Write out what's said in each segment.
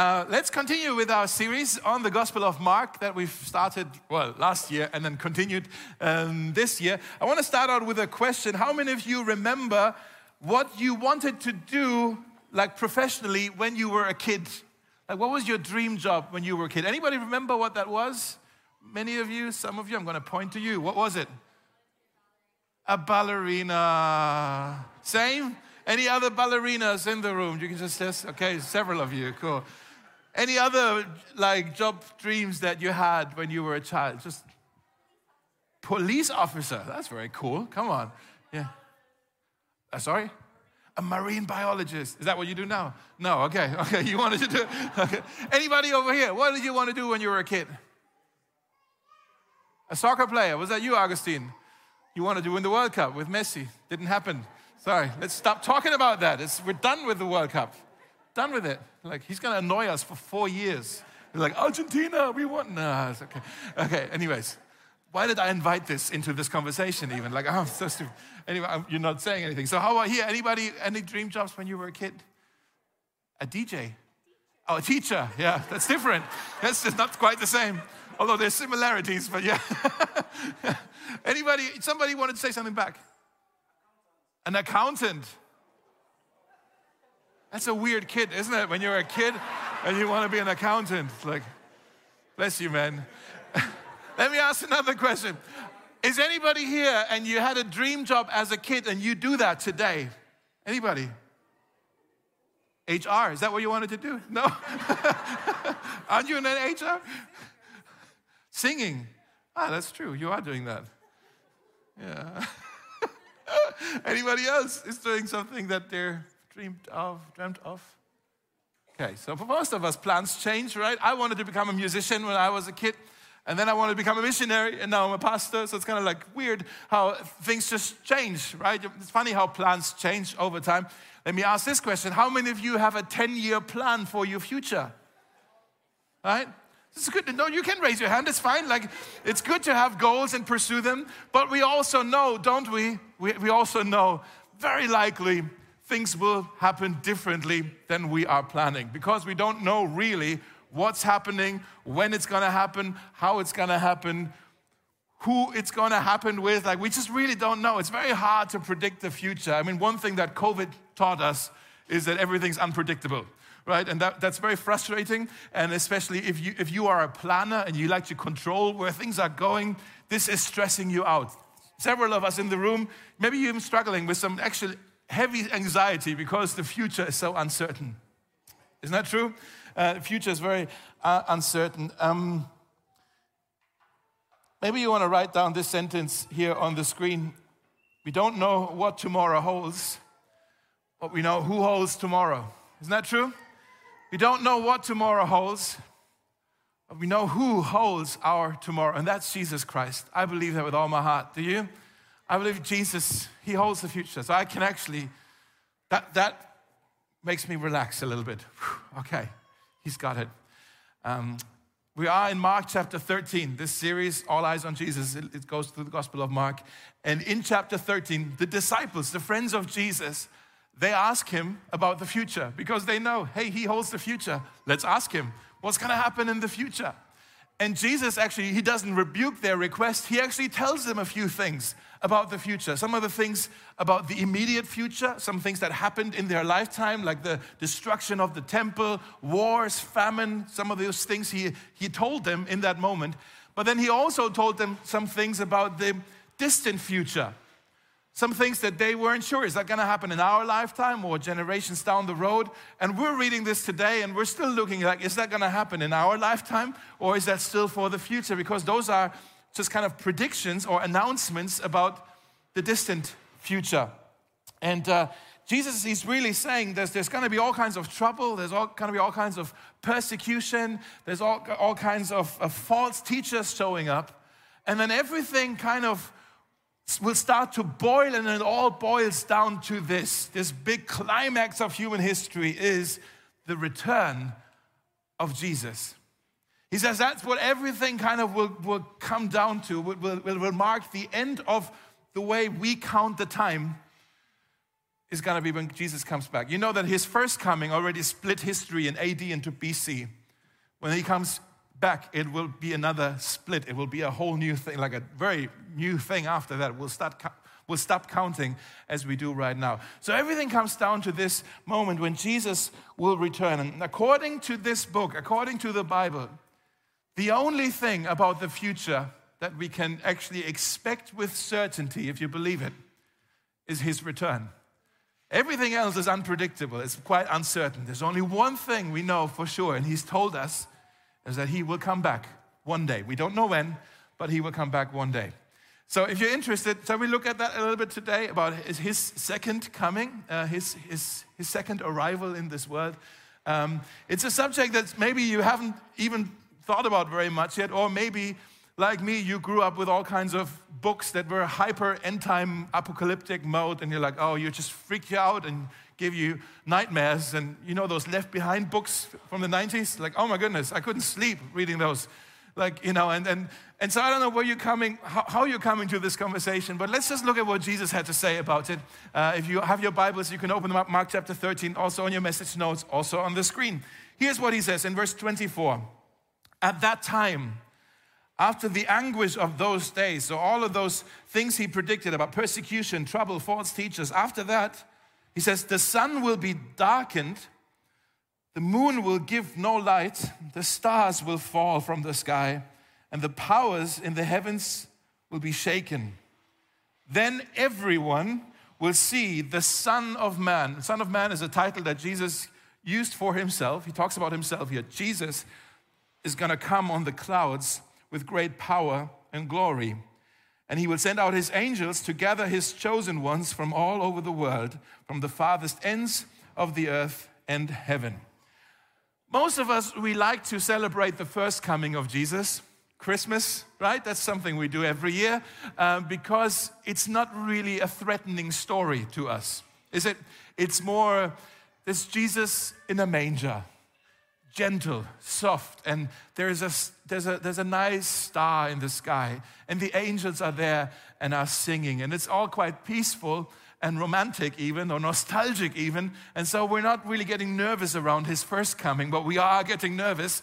Uh, let's continue with our series on the Gospel of Mark that we've started, well, last year and then continued um, this year. I want to start out with a question. How many of you remember what you wanted to do, like professionally, when you were a kid? Like, what was your dream job when you were a kid? Anybody remember what that was? Many of you, some of you, I'm going to point to you. What was it? A ballerina. Same? Any other ballerinas in the room? You can just, just okay, several of you, cool. Any other like job dreams that you had when you were a child? Just police officer. That's very cool. Come on. Yeah. Uh, sorry? A marine biologist. Is that what you do now? No. Okay. Okay. You wanted to do. Okay. Anybody over here? What did you want to do when you were a kid? A soccer player. Was that you, Augustine? You wanted to win the World Cup with Messi. Didn't happen. Sorry. Let's stop talking about that. It's, we're done with the World Cup. Done with it. Like, he's going to annoy us for four years. We're like, Argentina, we want. No, it's okay. Okay, anyways. Why did I invite this into this conversation even? Like, I'm so stupid. Anyway, I'm, you're not saying anything. So, how about here? Anybody, any dream jobs when you were a kid? A DJ? Oh, a teacher. Yeah, that's different. That's just not quite the same. Although there's similarities, but yeah. Anybody, somebody wanted to say something back? An accountant. That's a weird kid, isn't it? When you're a kid and you want to be an accountant. Like, bless you, man. Let me ask another question. Is anybody here and you had a dream job as a kid and you do that today? Anybody? HR, is that what you wanted to do? No? Aren't you in an HR? Singing. Ah, that's true. You are doing that. Yeah. Anybody else is doing something that they're dreamed of, dreamt of? Okay, so for most of us, plans change, right? I wanted to become a musician when I was a kid, and then I wanted to become a missionary, and now I'm a pastor. So it's kind of like weird how things just change, right? It's funny how plans change over time. Let me ask this question How many of you have a 10 year plan for your future? Right? It's good to know. You can raise your hand, it's fine. Like, it's good to have goals and pursue them. But we also know, don't we? We, we also know very likely things will happen differently than we are planning because we don't know really what's happening, when it's gonna happen, how it's gonna happen, who it's gonna happen with. Like, we just really don't know. It's very hard to predict the future. I mean, one thing that COVID taught us is that everything's unpredictable. Right? And that, that's very frustrating. And especially if you, if you are a planner and you like to control where things are going, this is stressing you out. Several of us in the room, maybe you're even struggling with some actual heavy anxiety because the future is so uncertain. Isn't that true? Uh, the future is very uh, uncertain. Um, maybe you want to write down this sentence here on the screen. We don't know what tomorrow holds, but we know who holds tomorrow. Isn't that true? We don't know what tomorrow holds, but we know who holds our tomorrow, and that's Jesus Christ. I believe that with all my heart. Do you? I believe Jesus, He holds the future. So I can actually, that, that makes me relax a little bit. Whew, okay, He's got it. Um, we are in Mark chapter 13. This series, All Eyes on Jesus, it, it goes through the Gospel of Mark. And in chapter 13, the disciples, the friends of Jesus, they ask him about the future because they know, hey, he holds the future. Let's ask him what's going to happen in the future. And Jesus actually, he doesn't rebuke their request. He actually tells them a few things about the future. Some of the things about the immediate future, some things that happened in their lifetime, like the destruction of the temple, wars, famine, some of those things he, he told them in that moment. But then he also told them some things about the distant future. Some things that they weren't sure is that going to happen in our lifetime or generations down the road? And we're reading this today and we're still looking like, is that going to happen in our lifetime or is that still for the future? Because those are just kind of predictions or announcements about the distant future. And uh, Jesus is really saying there's, there's going to be all kinds of trouble, there's all, going to be all kinds of persecution, there's all, all kinds of, of false teachers showing up. And then everything kind of will start to boil, and it all boils down to this. This big climax of human history is the return of Jesus. He says that's what everything kind of will, will come down to, will, will, will mark the end of the way we count the time. is going to be when Jesus comes back. You know that his first coming already split history in AD into BC. When he comes back, it will be another split. It will be a whole new thing, like a very new thing after that. We'll start we'll stop counting as we do right now. So everything comes down to this moment when Jesus will return. And according to this book, according to the Bible, the only thing about the future that we can actually expect with certainty, if you believe it, is his return. Everything else is unpredictable, it's quite uncertain. There's only one thing we know for sure, and he's told us is that he will come back one day. We don't know when, but he will come back one day. So, if you're interested, shall we look at that a little bit today about his second coming, uh, his, his, his second arrival in this world? Um, it's a subject that maybe you haven't even thought about very much yet, or maybe like me, you grew up with all kinds of books that were hyper end time apocalyptic mode, and you're like, oh, you just freak you out and give you nightmares. And you know those left behind books from the 90s? Like, oh my goodness, I couldn't sleep reading those. Like, you know, and, and, and so I don't know where you're coming, how, how you're coming to this conversation, but let's just look at what Jesus had to say about it. Uh, if you have your Bibles, you can open them up, Mark chapter 13, also on your message notes, also on the screen. Here's what he says in verse 24. At that time, after the anguish of those days, so all of those things he predicted about persecution, trouble, false teachers, after that, he says, the sun will be darkened, the moon will give no light, the stars will fall from the sky, and the powers in the heavens will be shaken. Then everyone will see the Son of Man. Son of Man is a title that Jesus used for himself. He talks about himself here. Jesus is going to come on the clouds with great power and glory. And he will send out his angels to gather his chosen ones from all over the world, from the farthest ends of the earth and heaven. Most of us, we like to celebrate the first coming of Jesus, Christmas, right? That's something we do every year uh, because it's not really a threatening story to us, is it? It's more, this Jesus in a manger gentle, soft, and there's a, there's, a, there's a nice star in the sky, and the angels are there and are singing, and it's all quite peaceful and romantic, even, or nostalgic, even. And so we're not really getting nervous around his first coming, but we are getting nervous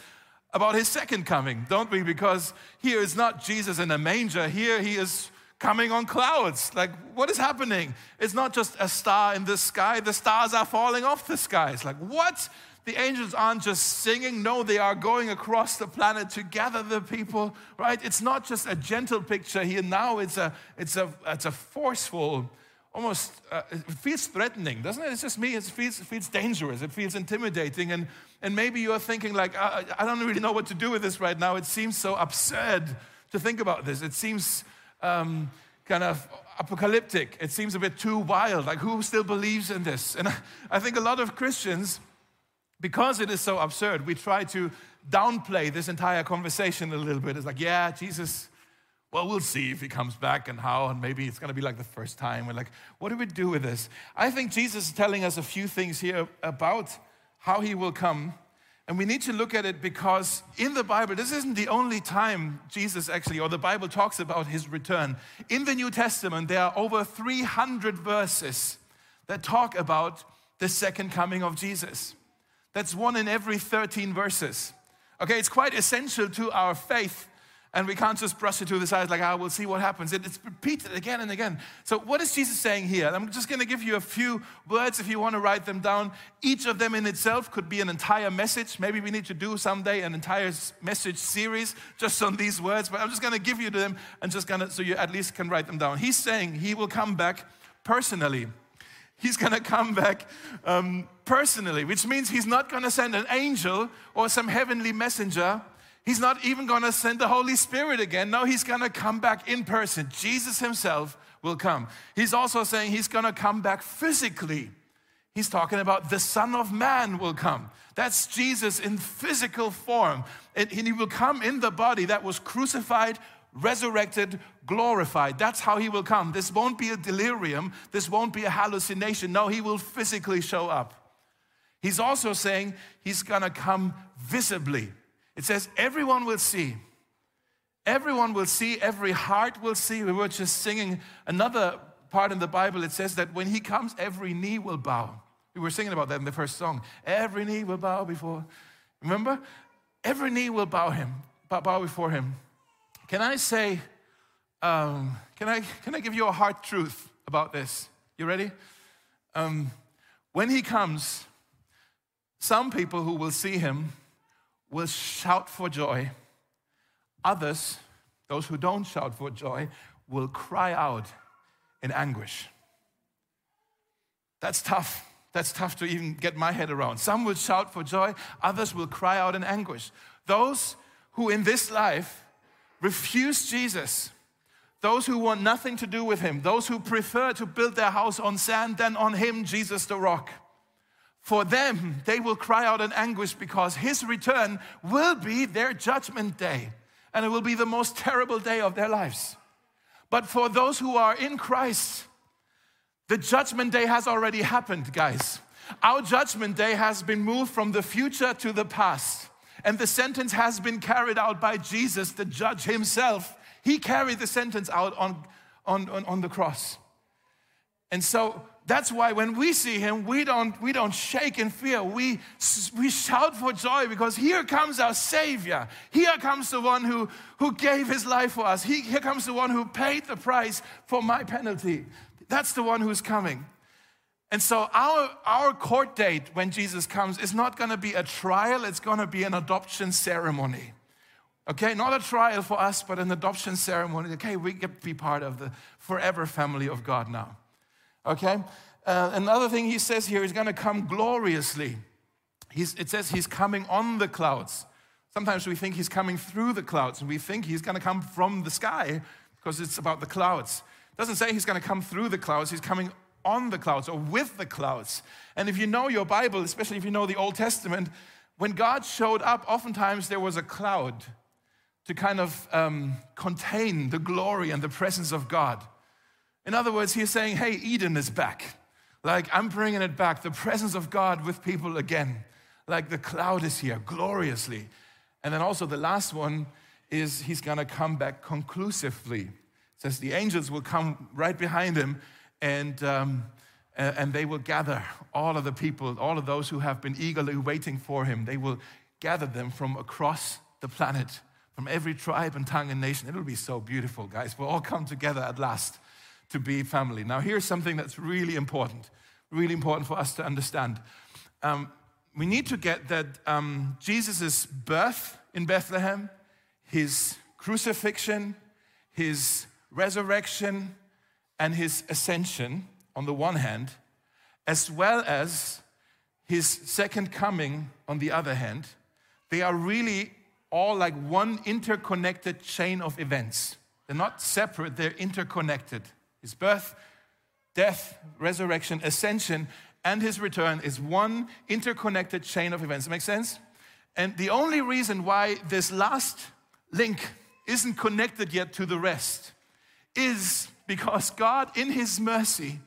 about his second coming, don't we? Because here is not Jesus in a manger, here he is coming on clouds. Like, what is happening? It's not just a star in the sky, the stars are falling off the sky. It's like, what? The angels aren't just singing, no, they are going across the planet to gather the people, right? It's not just a gentle picture here. Now it's a, it's a, it's a forceful, almost, uh, it feels threatening, doesn't it? It's just me, it feels, it feels dangerous, it feels intimidating. And, and maybe you're thinking, like, I, I don't really know what to do with this right now. It seems so absurd to think about this. It seems um, kind of apocalyptic. It seems a bit too wild. Like, who still believes in this? And I, I think a lot of Christians, because it is so absurd, we try to downplay this entire conversation a little bit. It's like, yeah, Jesus, well, we'll see if he comes back and how, and maybe it's going to be like the first time. We're like, what do we do with this? I think Jesus is telling us a few things here about how he will come. And we need to look at it because in the Bible, this isn't the only time Jesus actually, or the Bible talks about his return. In the New Testament, there are over 300 verses that talk about the second coming of Jesus. That's one in every 13 verses. Okay, it's quite essential to our faith. And we can't just brush it to the side like, ah, we'll see what happens. It's repeated again and again. So, what is Jesus saying here? I'm just going to give you a few words if you want to write them down. Each of them in itself could be an entire message. Maybe we need to do someday an entire message series just on these words, but I'm just going to give you them and just going to, so you at least can write them down. He's saying he will come back personally. He's going to come back um, personally, which means he's not going to send an angel or some heavenly messenger. He's not even going to send the Holy Spirit again. No, he's going to come back in person. Jesus himself will come. He's also saying he's going to come back physically. He's talking about the Son of Man will come. That's Jesus in physical form. And he will come in the body that was crucified, resurrected, glorified. That's how he will come. This won't be a delirium, this won't be a hallucination. No, he will physically show up. He's also saying he's gonna come visibly. It says, everyone will see. Everyone will see, every heart will see. We were just singing another part in the Bible, it says that when he comes, every knee will bow. We were singing about that in the first song. Every knee will bow before. Remember? Every knee will bow him, bow before him. Can I say, um, can, I, can I give you a hard truth about this? You ready? Um, when he comes, some people who will see him will shout for joy. Others, those who don't shout for joy, will cry out in anguish. That's tough. That's tough to even get my head around. Some will shout for joy, others will cry out in anguish. Those who in this life refuse Jesus, those who want nothing to do with him, those who prefer to build their house on sand than on him, Jesus the rock. For them, they will cry out in anguish because his return will be their judgment day, and it will be the most terrible day of their lives. But for those who are in Christ, the judgment day has already happened, guys. Our judgment day has been moved from the future to the past. And the sentence has been carried out by Jesus, the judge himself. He carried the sentence out on, on, on, on the cross. And so that's why when we see him, we don't, we don't shake in fear. We, we shout for joy because here comes our Savior. Here comes the one who, who gave his life for us. He, here comes the one who paid the price for my penalty. That's the one who's coming. And so our, our court date when Jesus comes is not going to be a trial, it's going to be an adoption ceremony. Okay, not a trial for us, but an adoption ceremony. Okay, we get to be part of the forever family of God now. Okay? Uh, another thing he says here is going to come gloriously. He's, it says he's coming on the clouds. Sometimes we think he's coming through the clouds, and we think he's going to come from the sky because it's about the clouds. It doesn't say he's going to come through the clouds, he's coming on the clouds or with the clouds. And if you know your Bible, especially if you know the Old Testament, when God showed up, oftentimes there was a cloud to kind of um, contain the glory and the presence of God. In other words, he's saying, Hey, Eden is back. Like, I'm bringing it back, the presence of God with people again. Like, the cloud is here gloriously. And then also, the last one is he's gonna come back conclusively. It says the angels will come right behind him and, um, and they will gather all of the people, all of those who have been eagerly waiting for him. They will gather them from across the planet, from every tribe and tongue and nation. It'll be so beautiful, guys. We'll all come together at last to be family. Now, here's something that's really important, really important for us to understand. Um, we need to get that um, Jesus' birth in Bethlehem, his crucifixion, his resurrection, and his ascension on the one hand, as well as his second coming on the other hand, they are really all like one interconnected chain of events. They're not separate, they're interconnected. His birth, death, resurrection, ascension, and his return is one interconnected chain of events. That makes sense? And the only reason why this last link isn't connected yet to the rest is because God, in His mercy,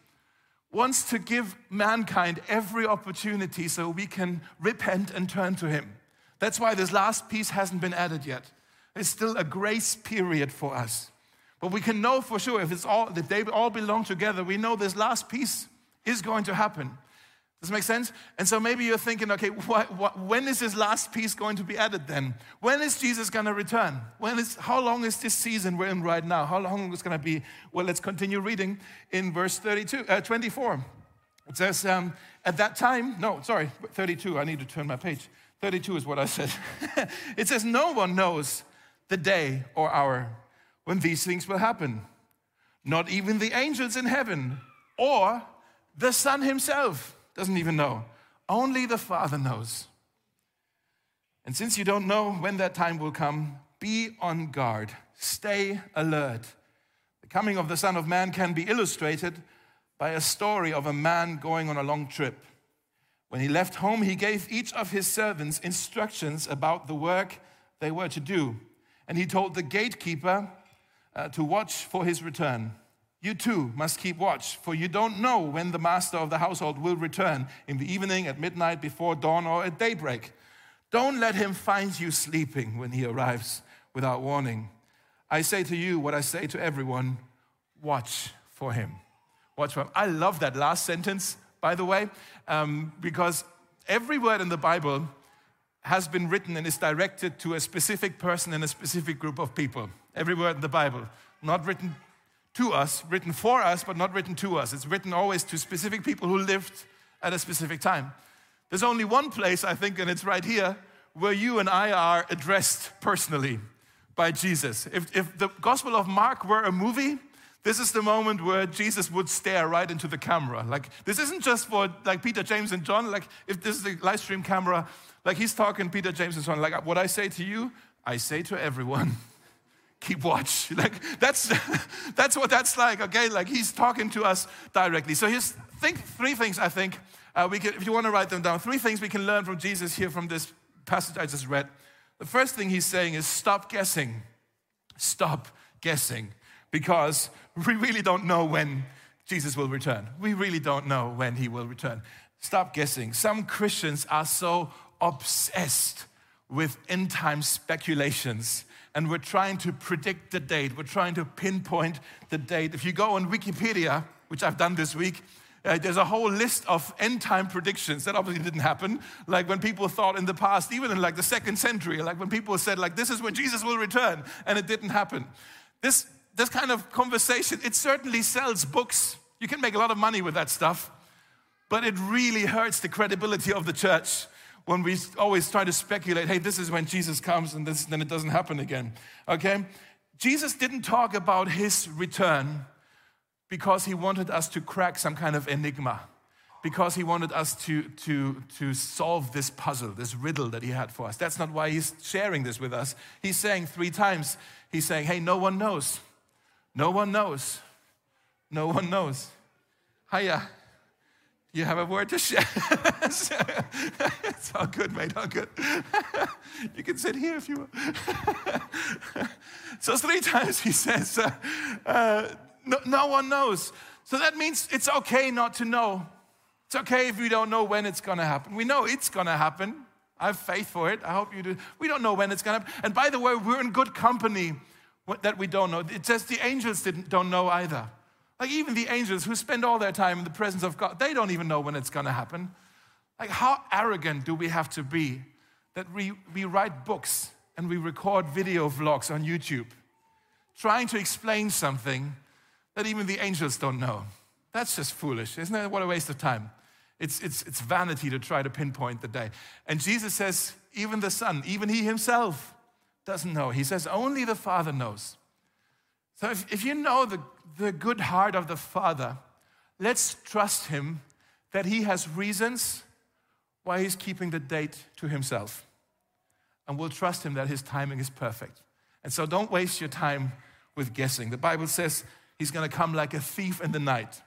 wants to give mankind every opportunity so we can repent and turn to Him. That's why this last piece hasn't been added yet. It's still a grace period for us. But we can know for sure if it's all if they all belong together, we know this last piece is going to happen. Does it make sense? And so maybe you're thinking, okay, what, what, when is this last piece going to be added then? When is Jesus going to return? When is, how long is this season we're in right now? How long is it going to be? Well, let's continue reading in verse 32, uh, 24. It says, um, at that time, no, sorry, 32, I need to turn my page. 32 is what I said. it says, no one knows the day or hour when these things will happen. Not even the angels in heaven or the Son himself doesn't even know. Only the Father knows. And since you don't know when that time will come, be on guard, stay alert. The coming of the Son of Man can be illustrated by a story of a man going on a long trip. When he left home, he gave each of his servants instructions about the work they were to do. And he told the gatekeeper uh, to watch for his return. You too must keep watch, for you don't know when the master of the household will return in the evening, at midnight, before dawn, or at daybreak. Don't let him find you sleeping when he arrives without warning. I say to you what I say to everyone watch for him. watch for him. I love that last sentence, by the way, um, because every word in the Bible has been written and is directed to a specific person and a specific group of people. Every word in the Bible, not written to us, written for us, but not written to us. It's written always to specific people who lived at a specific time. There's only one place, I think, and it's right here, where you and I are addressed personally by Jesus. If, if the Gospel of Mark were a movie, this is the moment where Jesus would stare right into the camera. Like, this isn't just for like Peter, James, and John. Like, if this is a live stream camera, like he's talking Peter, James, and John. Like, what I say to you, I say to everyone. Keep watch. Like, that's that's what that's like. Okay, like he's talking to us directly. So here's think three things I think uh, we can, if you want to write them down, three things we can learn from Jesus here from this passage I just read. The first thing he's saying is stop guessing. Stop guessing because we really don't know when Jesus will return. We really don't know when he will return. Stop guessing. Some Christians are so obsessed with end time speculations and we're trying to predict the date. We're trying to pinpoint the date. If you go on Wikipedia, which I've done this week, uh, there's a whole list of end time predictions that obviously didn't happen. Like when people thought in the past, even in like the second century, like when people said like this is when Jesus will return, and it didn't happen. This this kind of conversation, it certainly sells books. You can make a lot of money with that stuff, but it really hurts the credibility of the church when we always try to speculate, hey, this is when Jesus comes, and this, then it doesn't happen again. Okay? Jesus didn't talk about his return because he wanted us to crack some kind of enigma, because he wanted us to, to, to solve this puzzle, this riddle that he had for us. That's not why he's sharing this with us. He's saying three times, he's saying, hey, no one knows. No one knows. No one knows. Hiya. You have a word to share. it's all good, mate, all good. you can sit here if you want. so, three times he says, uh, uh, no, no one knows. So that means it's okay not to know. It's okay if we don't know when it's going to happen. We know it's going to happen. I have faith for it. I hope you do. We don't know when it's going to happen. And by the way, we're in good company that we don't know. It says the angels didn't, don't know either. Like even the angels who spend all their time in the presence of God, they don't even know when it's going to happen. Like how arrogant do we have to be that we, we write books and we record video vlogs on YouTube trying to explain something that even the angels don't know. That's just foolish, isn't it? What a waste of time. It's, it's, it's vanity to try to pinpoint the day. And Jesus says, even the Son, even He Himself doesn't know. He says, only the Father knows. So if, if you know the, the good heart of the Father, let's trust Him that He has reasons why He's keeping the date to Himself. And we'll trust Him that His timing is perfect. And so don't waste your time with guessing. The Bible says He's going to come like a thief in the night,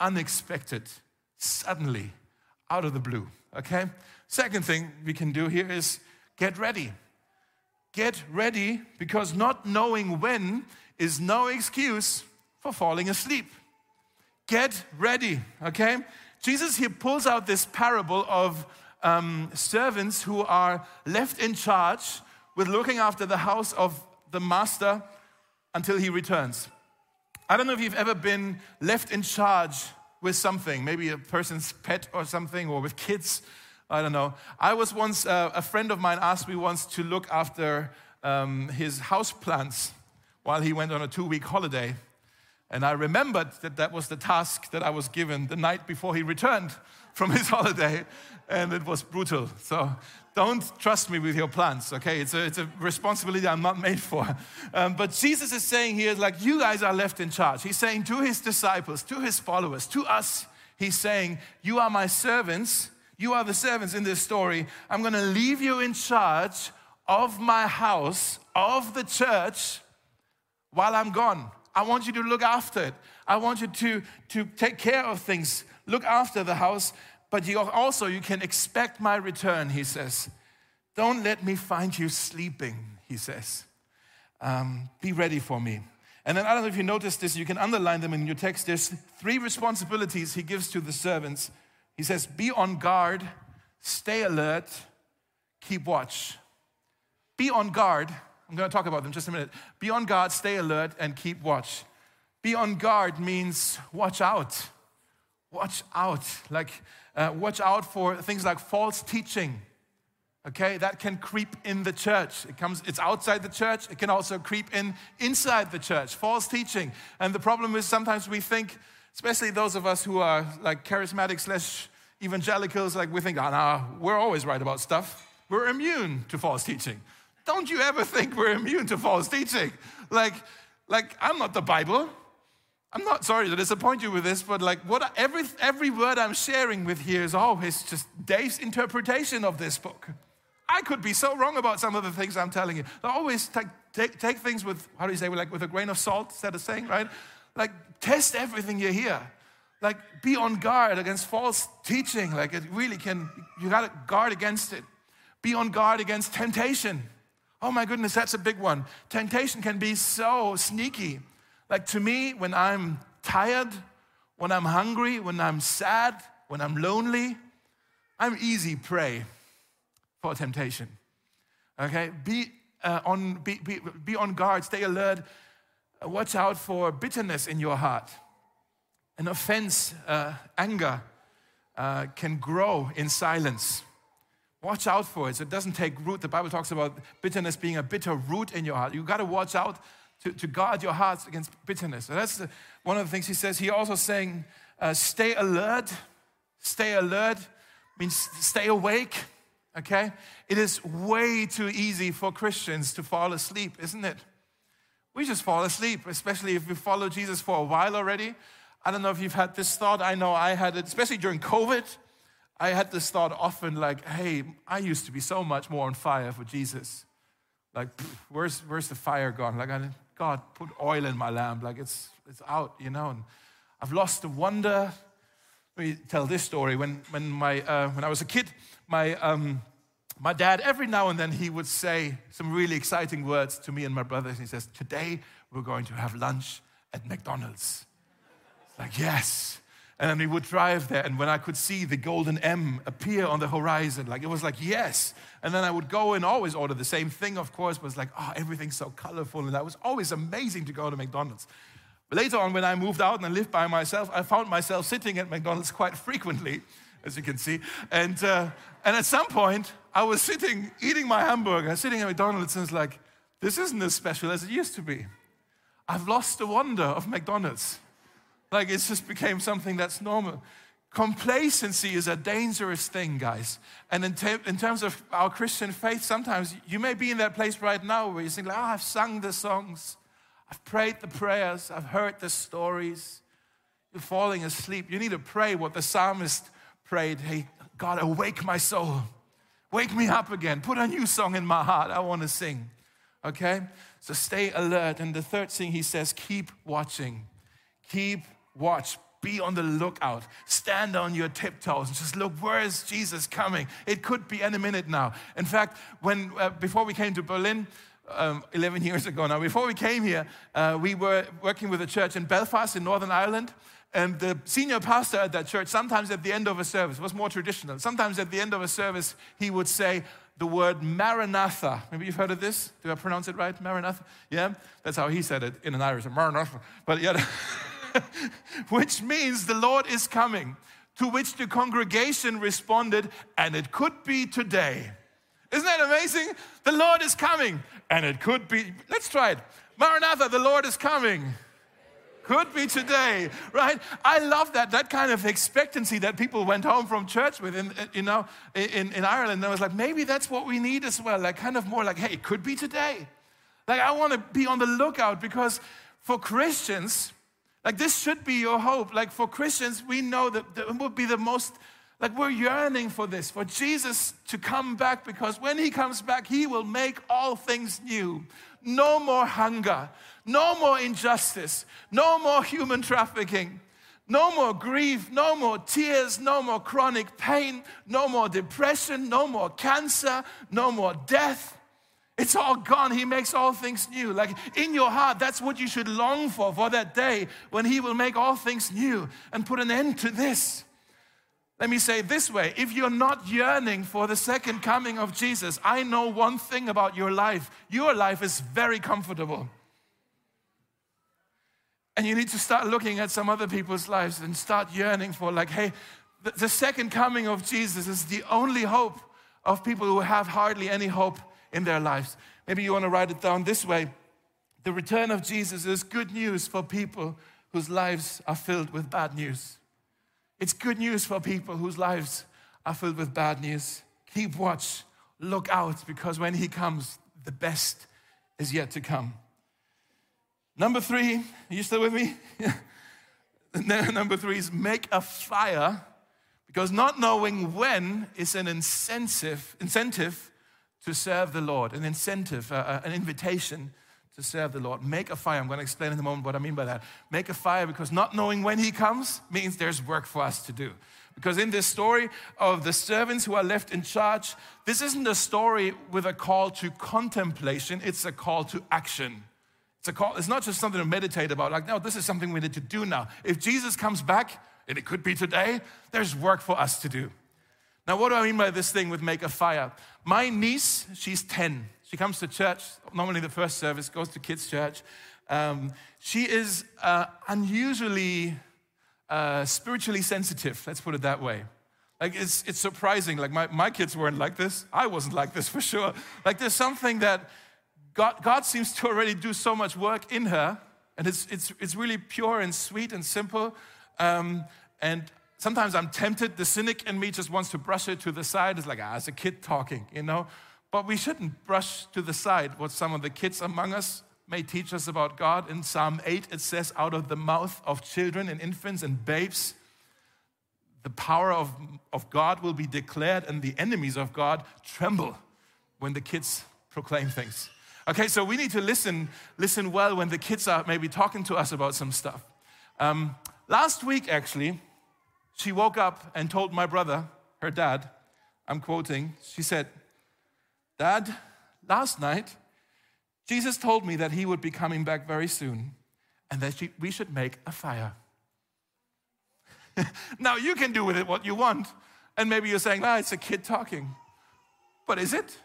unexpected, suddenly, out of the blue. Okay? Second thing we can do here is get ready. Get ready because not knowing when is no excuse for falling asleep. Get ready, okay? Jesus here pulls out this parable of um, servants who are left in charge with looking after the house of the master until he returns. I don't know if you've ever been left in charge with something, maybe a person's pet or something, or with kids. I don't know. I was once, uh, a friend of mine asked me once to look after um, his house plants while he went on a two week holiday. And I remembered that that was the task that I was given the night before he returned from his holiday, and it was brutal. So don't trust me with your plans, okay? It's a, it's a responsibility I'm not made for. Um, but Jesus is saying here, like, you guys are left in charge. He's saying to his disciples, to his followers, to us, he's saying, You are my servants. You are the servants in this story. I'm gonna leave you in charge of my house, of the church, while I'm gone. I want you to look after it. I want you to, to take care of things, look after the house, but you also you can expect my return, he says. Don't let me find you sleeping, he says. Um, be ready for me. And then I don't know if you noticed this, you can underline them in your text. There's three responsibilities he gives to the servants. He says, Be on guard, stay alert, keep watch. Be on guard. I'm going to talk about them just a minute. Be on guard, stay alert, and keep watch. Be on guard means watch out. watch out. Like, uh, watch out for things like false teaching. Okay, that can creep in the church. It comes, it's outside the church. It can also creep in inside the church. False teaching. And the problem is sometimes we think, especially those of us who are like charismatic slash evangelicals, like we think, ah, oh, no, we're always right about stuff. We're immune to false teaching. Don't you ever think we're immune to false teaching? Like, like I'm not the Bible. I'm not sorry to disappoint you with this, but like what every every word I'm sharing with here is always just Dave's interpretation of this book. I could be so wrong about some of the things I'm telling you. I always take, take, take things with, how do you say, like with a grain of salt, instead of saying, right? Like test everything you hear. Like be on guard against false teaching. Like it really can, you gotta guard against it. Be on guard against temptation. Oh my goodness, that's a big one. Temptation can be so sneaky. Like to me, when I'm tired, when I'm hungry, when I'm sad, when I'm lonely, I'm easy prey for temptation. Okay? Be, uh, on, be, be, be on guard, stay alert, uh, watch out for bitterness in your heart. An offense, uh, anger uh, can grow in silence. Watch out for it so it doesn't take root. The Bible talks about bitterness being a bitter root in your heart. You've got to watch out to, to guard your hearts against bitterness. So that's one of the things he says. He also saying, uh, stay alert. Stay alert means stay awake. Okay? It is way too easy for Christians to fall asleep, isn't it? We just fall asleep, especially if we follow Jesus for a while already. I don't know if you've had this thought. I know I had it, especially during COVID. I had this thought often like, hey, I used to be so much more on fire for Jesus. Like, where's, where's the fire gone? Like, I, God, put oil in my lamp. Like, it's, it's out, you know. And I've lost the wonder. Let me tell this story. When, when, my, uh, when I was a kid, my, um, my dad, every now and then, he would say some really exciting words to me and my brothers. He says, Today we're going to have lunch at McDonald's. It's like, yes. And we would drive there, and when I could see the golden M appear on the horizon, like it was like, yes. And then I would go and always order the same thing, of course, but it's like, oh, everything's so colorful. And that was always amazing to go to McDonald's. But later on, when I moved out and I lived by myself, I found myself sitting at McDonald's quite frequently, as you can see. And, uh, and at some point, I was sitting, eating my hamburger, sitting at McDonald's, and it's like, this isn't as special as it used to be. I've lost the wonder of McDonald's. Like it's just became something that's normal. Complacency is a dangerous thing, guys. And in, te- in, terms of our Christian faith, sometimes you may be in that place right now where you think, like, oh, I've sung the songs, I've prayed the prayers, I've heard the stories. You're falling asleep. You need to pray what the psalmist prayed Hey, God, awake my soul. Wake me up again. Put a new song in my heart. I want to sing. Okay? So stay alert. And the third thing he says, keep watching. Keep watch, be on the lookout, stand on your tiptoes, and just look, where is Jesus coming? It could be any minute now. In fact, when uh, before we came to Berlin, um, 11 years ago now, before we came here, uh, we were working with a church in Belfast in Northern Ireland. And the senior pastor at that church, sometimes at the end of a service, was more traditional. Sometimes at the end of a service, he would say the word Maranatha. Maybe you've heard of this? Do I pronounce it right? Maranatha? Yeah? That's how he said it in an Irish, Maranatha. But yeah. which means the Lord is coming. To which the congregation responded, and it could be today. Isn't that amazing? The Lord is coming, and it could be. Let's try it. Maranatha, the Lord is coming. Could be today, right? I love that, that kind of expectancy that people went home from church with, in, uh, you know, in, in Ireland. And I was like, maybe that's what we need as well. Like, kind of more like, hey, it could be today. Like, I want to be on the lookout because for Christians, like, this should be your hope. Like, for Christians, we know that it would be the most, like, we're yearning for this, for Jesus to come back, because when he comes back, he will make all things new. No more hunger, no more injustice, no more human trafficking. No more grief, no more tears, no more chronic pain, no more depression, no more cancer, no more death. It's all gone. He makes all things new. Like in your heart, that's what you should long for, for that day when He will make all things new and put an end to this. Let me say this way if you're not yearning for the second coming of Jesus, I know one thing about your life your life is very comfortable. And you need to start looking at some other people's lives and start yearning for, like, hey, the, the second coming of Jesus is the only hope of people who have hardly any hope in their lives. Maybe you want to write it down this way The return of Jesus is good news for people whose lives are filled with bad news. It's good news for people whose lives are filled with bad news. Keep watch, look out, because when He comes, the best is yet to come. Number three, are you still with me? Number three is make a fire because not knowing when is an incentive, incentive to serve the Lord, an incentive, uh, uh, an invitation to serve the Lord. Make a fire. I'm going to explain in a moment what I mean by that. Make a fire because not knowing when He comes means there's work for us to do. Because in this story of the servants who are left in charge, this isn't a story with a call to contemplation, it's a call to action. It's, a call, it's not just something to meditate about, like, no, this is something we need to do now. If Jesus comes back, and it could be today, there's work for us to do. Now, what do I mean by this thing with make a fire? My niece, she's 10. She comes to church, normally the first service, goes to kids' church. Um, she is uh, unusually uh, spiritually sensitive, let's put it that way. Like, it's, it's surprising. Like, my, my kids weren't like this. I wasn't like this for sure. Like, there's something that God, God seems to already do so much work in her, and it's, it's, it's really pure and sweet and simple. Um, and sometimes I'm tempted. The cynic in me just wants to brush it to the side. It's like, ah, it's a kid talking, you know? But we shouldn't brush to the side what some of the kids among us may teach us about God. In Psalm 8, it says, out of the mouth of children and infants and babes, the power of, of God will be declared, and the enemies of God tremble when the kids proclaim things. Okay, so we need to listen, listen well when the kids are maybe talking to us about some stuff. Um, last week, actually, she woke up and told my brother, her dad, I'm quoting, she said, Dad, last night, Jesus told me that he would be coming back very soon and that we should make a fire. now, you can do with it what you want. And maybe you're saying, ah, it's a kid talking. But is it?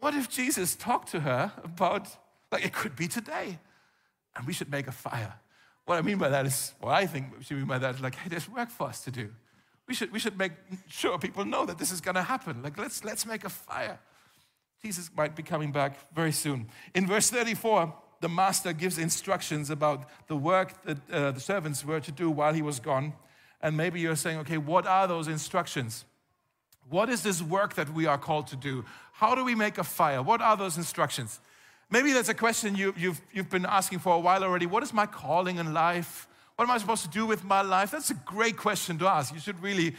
What if Jesus talked to her about, like, it could be today, and we should make a fire? What I mean by that is, what I think she mean by that is like, hey, there's work for us to do. We should, we should make sure people know that this is going to happen. Like, let's, let's make a fire. Jesus might be coming back very soon. In verse 34, the master gives instructions about the work that uh, the servants were to do while he was gone. And maybe you're saying, okay, what are those instructions? What is this work that we are called to do? How do we make a fire? What are those instructions? Maybe that's a question you, you've, you've been asking for a while already. What is my calling in life? What am I supposed to do with my life? That's a great question to ask. You should really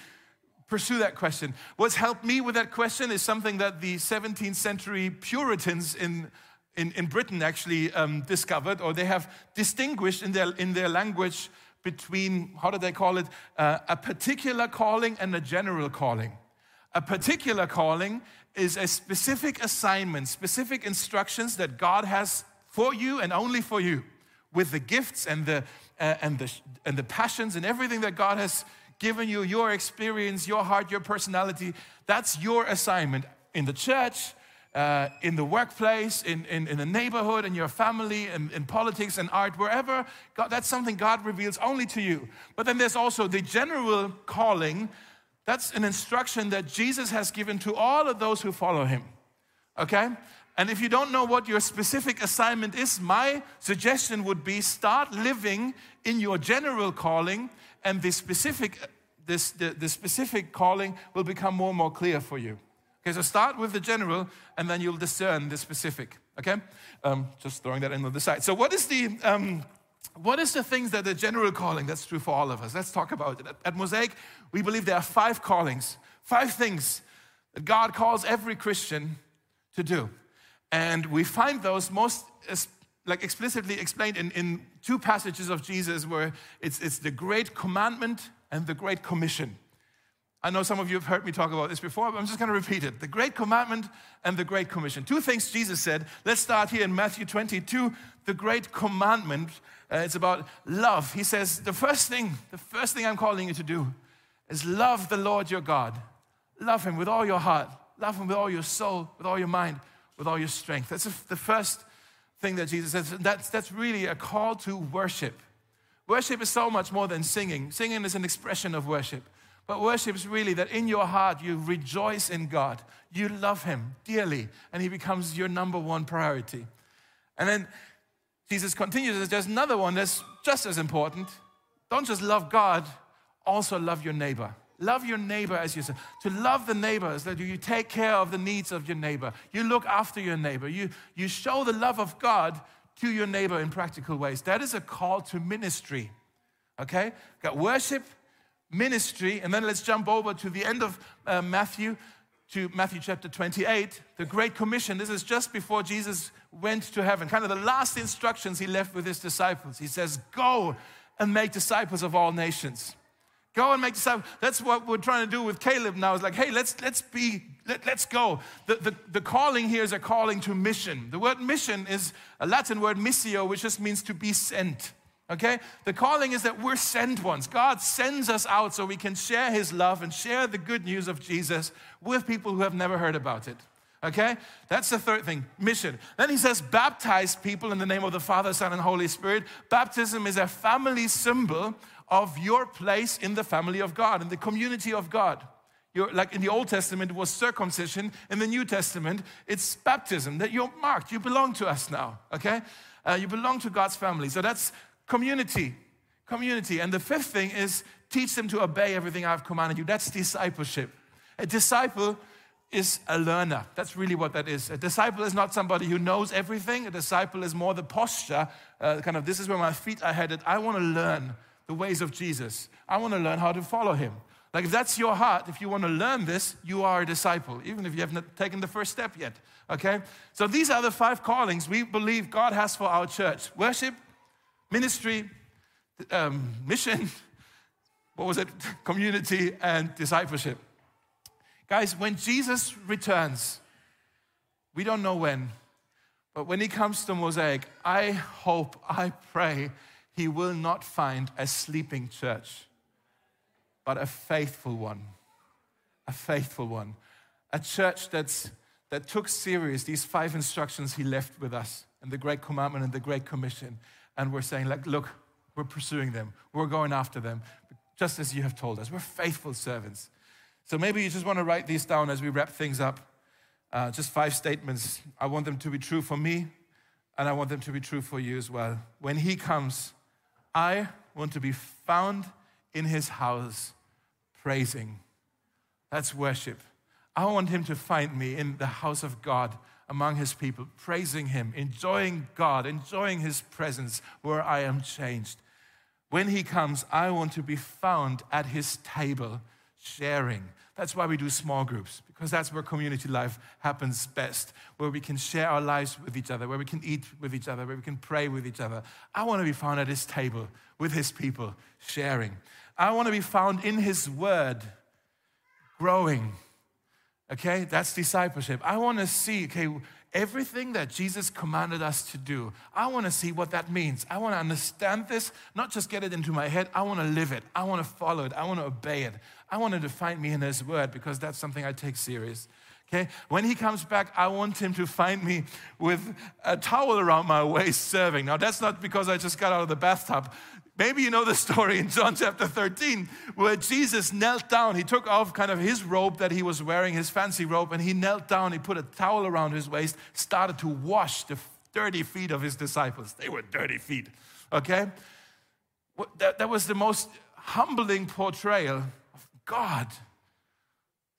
pursue that question. What's helped me with that question is something that the 17th century Puritans in, in, in Britain actually um, discovered, or they have distinguished in their, in their language between, how do they call it, uh, a particular calling and a general calling. A particular calling is a specific assignment, specific instructions that God has for you and only for you, with the gifts and the, uh, and the, and the passions and everything that God has given you, your experience, your heart, your personality. That's your assignment in the church, uh, in the workplace, in, in, in, the neighborhood, in your family, in, in politics and art, wherever. God, that's something God reveals only to you. But then there's also the general calling that's an instruction that Jesus has given to all of those who follow him. Okay? And if you don't know what your specific assignment is, my suggestion would be start living in your general calling, and the specific, this, the, the specific calling will become more and more clear for you. Okay, so start with the general, and then you'll discern the specific. Okay? Um, just throwing that in on the side. So, what is the. Um, what is the things that the general calling that's true for all of us? Let's talk about it. At Mosaic, we believe there are five callings, five things that God calls every Christian to do. And we find those most like explicitly explained in, in two passages of Jesus where it's, it's the great commandment and the great commission. I know some of you have heard me talk about this before, but I'm just going to repeat it. The Great Commandment and the Great Commission. Two things Jesus said. Let's start here in Matthew 22. The Great Commandment, uh, it's about love. He says, The first thing, the first thing I'm calling you to do is love the Lord your God. Love him with all your heart, love him with all your soul, with all your mind, with all your strength. That's the first thing that Jesus says. That's, that's really a call to worship. Worship is so much more than singing. Singing is an expression of worship. But worship is really that in your heart you rejoice in God. You love Him dearly, and He becomes your number one priority. And then Jesus continues, there's another one that's just as important. Don't just love God, also love your neighbor. Love your neighbor as yourself. To love the neighbor is that you take care of the needs of your neighbor. You look after your neighbor. You, you show the love of God to your neighbor in practical ways. That is a call to ministry. Okay? Got worship, ministry, and then let's jump over to the end of uh, Matthew, to Matthew chapter 28, the Great Commission. This is just before Jesus went to heaven, kind of the last instructions he left with his disciples. He says, Go and make disciples of all nations. Go and make disciples. That's what we're trying to do with Caleb now. It's like, hey, let's let's be, let, us go. The, the, the calling here is a calling to mission. The word mission is a Latin word missio, which just means to be sent. Okay? The calling is that we're sent ones. God sends us out so we can share his love and share the good news of Jesus with people who have never heard about it. Okay? That's the third thing mission. Then he says, baptize people in the name of the Father, Son, and Holy Spirit. Baptism is a family symbol of your place in the family of God, in the community of God. You're, like in the Old Testament, it was circumcision. In the New Testament, it's baptism, that you're marked. You belong to us now, okay? Uh, you belong to God's family. So that's community. Community. And the fifth thing is teach them to obey everything I've commanded you. That's discipleship. A disciple is a learner. That's really what that is. A disciple is not somebody who knows everything. A disciple is more the posture, uh, kind of, this is where my feet are headed. I want to learn the ways of Jesus. I want to learn how to follow him. Like, if that's your heart, if you want to learn this, you are a disciple, even if you haven't taken the first step yet. Okay? So, these are the five callings we believe God has for our church worship, ministry, um, mission, what was it? Community, and discipleship. Guys, when Jesus returns, we don't know when, but when he comes to Mosaic, I hope, I pray he will not find a sleeping church, but a faithful one. A faithful one. A church that's, that took serious these five instructions he left with us and the Great Commandment and the Great Commission. And we're saying, like, look, we're pursuing them. We're going after them, just as you have told us. We're faithful servants. So maybe you just want to write these down as we wrap things up. Uh, just five statements. I want them to be true for me, and I want them to be true for you as well. When He comes, I want to be found in his house praising. That's worship. I want him to find me in the house of God among his people, praising him, enjoying God, enjoying his presence where I am changed. When he comes, I want to be found at his table, sharing. That's why we do small groups, because that's where community life happens best, where we can share our lives with each other, where we can eat with each other, where we can pray with each other. I want to be found at his table with his people, sharing. I want to be found in his word, growing. Okay, that's discipleship. I want to see, okay, everything that Jesus commanded us to do. I want to see what that means. I want to understand this, not just get it into my head. I want to live it. I want to follow it. I want to obey it. I want to find me in his word because that's something I take serious. Okay? When he comes back, I want him to find me with a towel around my waist serving. Now, that's not because I just got out of the bathtub. Maybe you know the story in John chapter 13 where Jesus knelt down. He took off kind of his robe that he was wearing, his fancy robe, and he knelt down. He put a towel around his waist, started to wash the dirty feet of his disciples. They were dirty feet, okay? That, that was the most humbling portrayal of God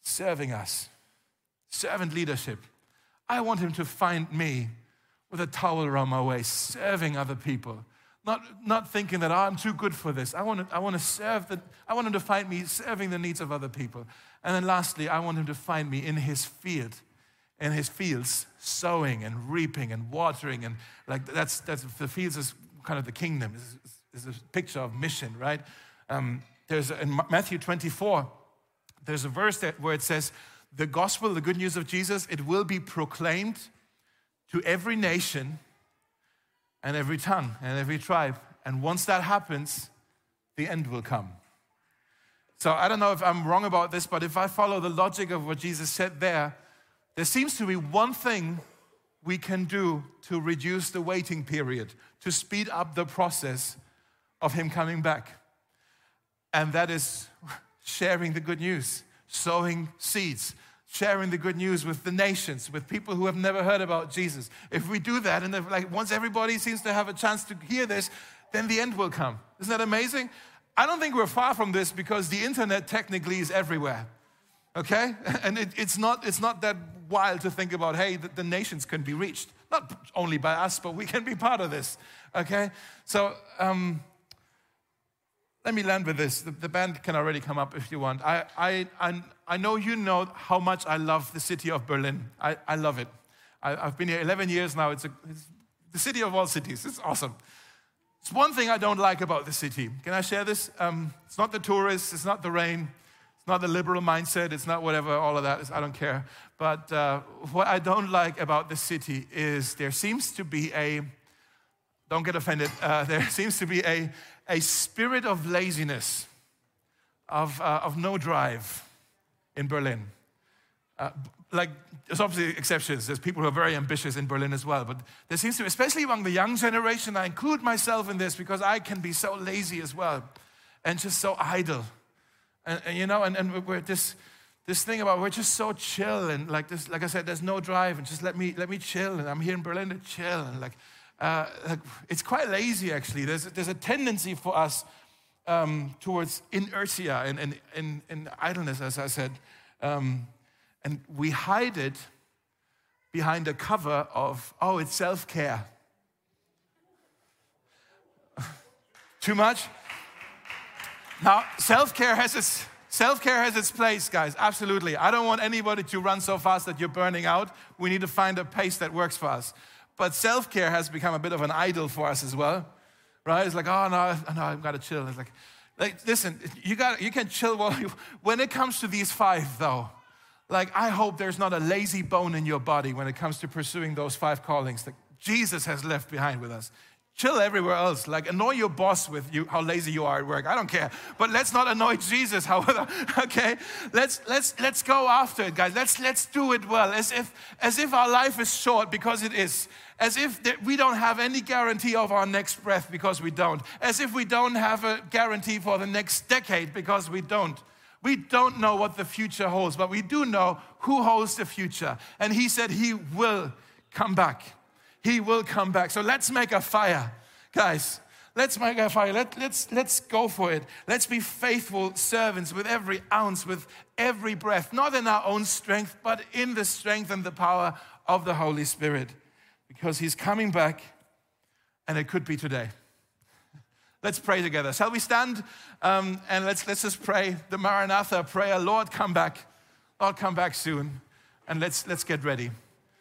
serving us, servant leadership. I want him to find me with a towel around my waist, serving other people not, not thinking that oh, I'm too good for this. I want, to, I want to serve the, I want him to find me serving the needs of other people. And then lastly, I want him to find me in his field, in his fields, sowing and reaping and watering. And like that's, that's the fields is kind of the kingdom, is, is a picture of mission, right? Um, there's in Matthew 24, there's a verse that, where it says, the gospel, the good news of Jesus, it will be proclaimed to every nation and every tongue and every tribe. And once that happens, the end will come. So I don't know if I'm wrong about this, but if I follow the logic of what Jesus said there, there seems to be one thing we can do to reduce the waiting period, to speed up the process of Him coming back. And that is sharing the good news, sowing seeds, sharing the good news with the nations, with people who have never heard about Jesus. If we do that, and if, like once everybody seems to have a chance to hear this, then the end will come. Isn't that amazing? I don't think we're far from this because the internet technically is everywhere. Okay? And it, it's, not, it's not that wild to think about, hey, the, the, nations can be reached. Not only by us, but we can be part of this. Okay? So, um, let me land with this. The, the, band can already come up if you want. I, I, I, I know you know how much I love the city of Berlin. I, I love it. I, have been here 11 years now. It's, a, it's the city of all cities. It's awesome. It's one thing I don't like about the city. Can I share this? Um, it's not the tourists, it's not the rain, it's not the liberal mindset, it's not whatever, all of that. Is, I don't care. But uh, what I don't like about the city is there seems to be a, don't get offended, uh, there seems to be a, a spirit of laziness, of, uh, of no drive in Berlin. Uh, like, there's obviously exceptions. There's people who are very ambitious in Berlin as well. But there seems to, be especially among the young generation, I include myself in this because I can be so lazy as well and just so idle. And, and you know, and, and we're this, this thing about we're just so chill and like this, like I said, there's no drive and just let me, let me chill. And I'm here in Berlin to chill. And like, uh, like, it's quite lazy, actually. There's, there's a tendency for us um, towards inertia and, and, and, and, idleness, as I said. Um, and we hide it behind a cover of, oh, it's self care. Too much? Now, self care has its. Self care has its place, guys, absolutely. I don't want anybody to run so fast that you're burning out. We need to find a pace that works for us. But self care has become a bit of an idol for us as well, right? It's like, oh no, I no, I've got to chill. It's like, like listen, you got, you can chill while you. When it comes to these five, though, like I hope there's not a lazy bone in your body when it comes to pursuing those five callings that Jesus has left behind with us. Chill everywhere else. Like annoy your boss with you how lazy you are at work. I don't care. But let's not annoy Jesus, however. Okay? Let's let's let's go after it, guys. Let's let's do it well. As if as if our life is short because it is. As if we don't have any guarantee of our next breath because we don't. As if we don't have a guarantee for the next decade because we don't. We don't know what the future holds, but we do know who holds the future. And he said he will come back. He will come back. So let's make a fire, guys. Let's make a fire. Let, let's, let's go for it. Let's be faithful servants with every ounce, with every breath, not in our own strength, but in the strength and the power of the Holy Spirit. Because He's coming back, and it could be today. Let's pray together. Shall we stand um, and let's, let's just pray the Maranatha prayer Lord, come back. Lord, come back soon. And let's, let's get ready.